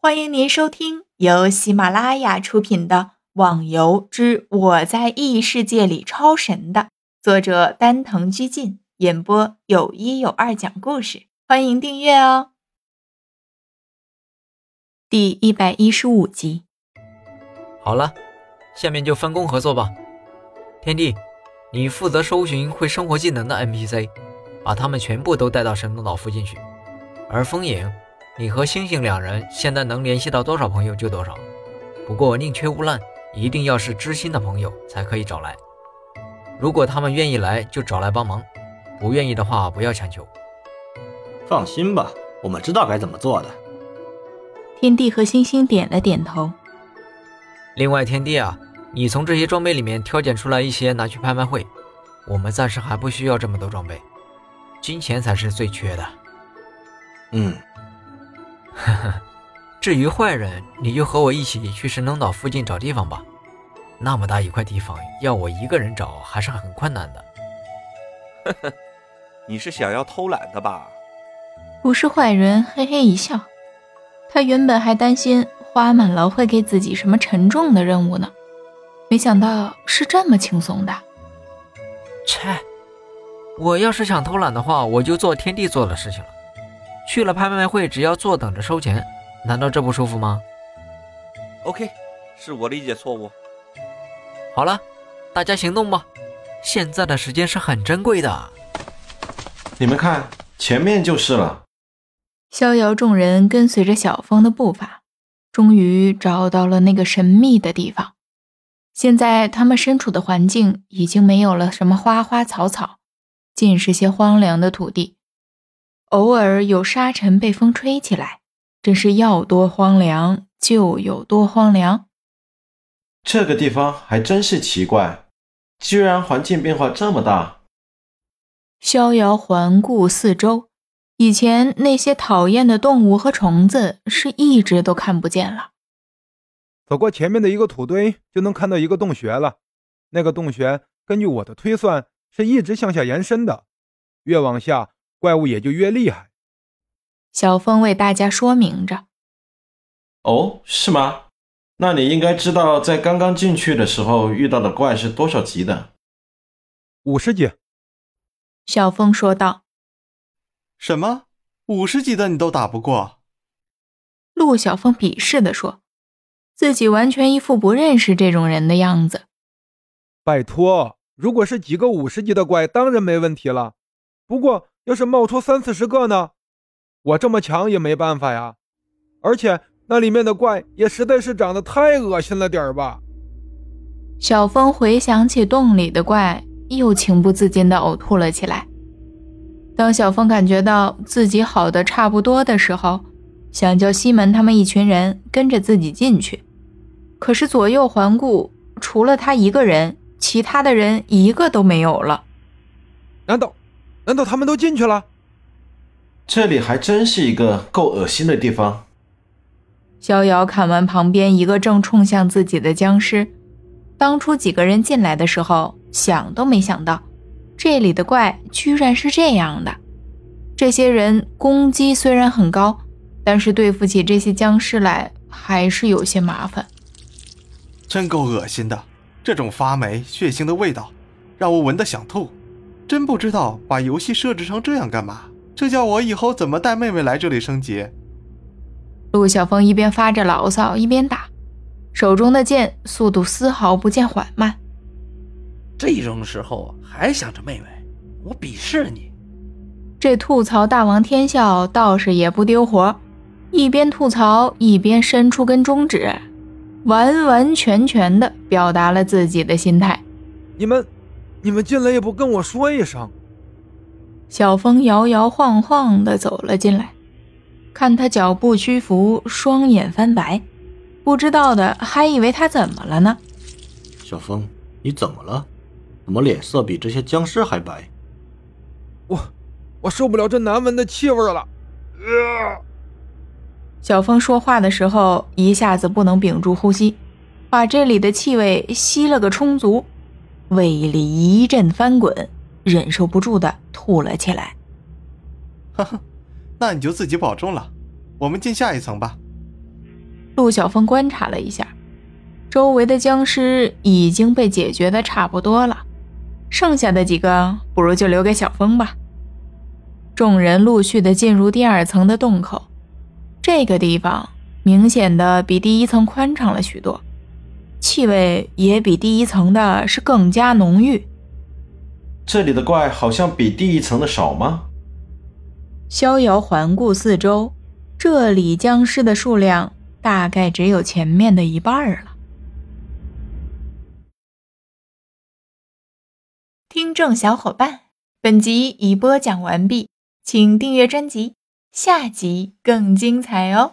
欢迎您收听由喜马拉雅出品的《网游之我在异世界里超神》的作者丹藤居进演播，有一有二讲故事。欢迎订阅哦。第一百一十五集。好了，下面就分工合作吧。天帝，你负责搜寻会生活技能的 NPC，把他们全部都带到神农岛附近去。而风影。你和星星两人现在能联系到多少朋友就多少，不过宁缺毋滥，一定要是知心的朋友才可以找来。如果他们愿意来，就找来帮忙；不愿意的话，不要强求。放心吧，我们知道该怎么做的。天帝和星星点了点头。另外，天帝啊，你从这些装备里面挑拣出来一些拿去拍卖会。我们暂时还不需要这么多装备，金钱才是最缺的。嗯。呵呵，至于坏人，你就和我一起去神农岛附近找地方吧。那么大一块地方，要我一个人找还是很困难的。呵呵，你是想要偷懒的吧？不是坏人，嘿嘿一笑。他原本还担心花满了会给自己什么沉重的任务呢，没想到是这么轻松的。切，我要是想偷懒的话，我就做天帝做的事情了。去了拍卖会，只要坐等着收钱，难道这不舒服吗？OK，是我理解错误。好了，大家行动吧，现在的时间是很珍贵的。你们看，前面就是了。逍遥众人跟随着小风的步伐，终于找到了那个神秘的地方。现在他们身处的环境已经没有了什么花花草草，尽是些荒凉的土地。偶尔有沙尘被风吹起来，真是要多荒凉就有多荒凉。这个地方还真是奇怪，居然环境变化这么大。逍遥环顾四周，以前那些讨厌的动物和虫子是一直都看不见了。走过前面的一个土堆，就能看到一个洞穴了。那个洞穴根据我的推算，是一直向下延伸的，越往下。怪物也就越厉害。小峰为大家说明着。哦，是吗？那你应该知道，在刚刚进去的时候遇到的怪是多少级的？五十级。小峰说道。什么？五十级的你都打不过？陆小峰鄙视的说，自己完全一副不认识这种人的样子。拜托，如果是几个五十级的怪，当然没问题了。不过。要是冒出三四十个呢？我这么强也没办法呀。而且那里面的怪也实在是长得太恶心了点儿吧。小峰回想起洞里的怪，又情不自禁地呕吐了起来。当小峰感觉到自己好的差不多的时候，想叫西门他们一群人跟着自己进去，可是左右环顾，除了他一个人，其他的人一个都没有了。难道？难道他们都进去了？这里还真是一个够恶心的地方。逍遥看完旁边一个正冲向自己的僵尸，当初几个人进来的时候，想都没想到，这里的怪居然是这样的。这些人攻击虽然很高，但是对付起这些僵尸来还是有些麻烦。真够恶心的，这种发霉血腥的味道，让我闻得想吐。真不知道把游戏设置成这样干嘛？这叫我以后怎么带妹妹来这里升级？陆小凤一边发着牢骚，一边打，手中的剑速度丝毫不见缓慢。这种时候还想着妹妹，我鄙视你！这吐槽大王天笑倒是也不丢活，一边吐槽一边伸出根中指，完完全全的表达了自己的心态。你们。你们进来也不跟我说一声。小峰摇摇晃晃地走了进来，看他脚步屈服，双眼翻白，不知道的还以为他怎么了呢。小峰，你怎么了？怎么脸色比这些僵尸还白？我，我受不了这难闻的气味了。小峰说话的时候一下子不能屏住呼吸，把这里的气味吸了个充足。胃里一阵翻滚，忍受不住的吐了起来。哈哈，那你就自己保重了。我们进下一层吧。陆小凤观察了一下，周围的僵尸已经被解决的差不多了，剩下的几个不如就留给小峰吧。众人陆续的进入第二层的洞口，这个地方明显的比第一层宽敞了许多，气味也比第一层的是更加浓郁。这里的怪好像比第一层的少吗？逍遥环顾四周，这里僵尸的数量大概只有前面的一半了。听众小伙伴，本集已播讲完毕，请订阅专辑，下集更精彩哦。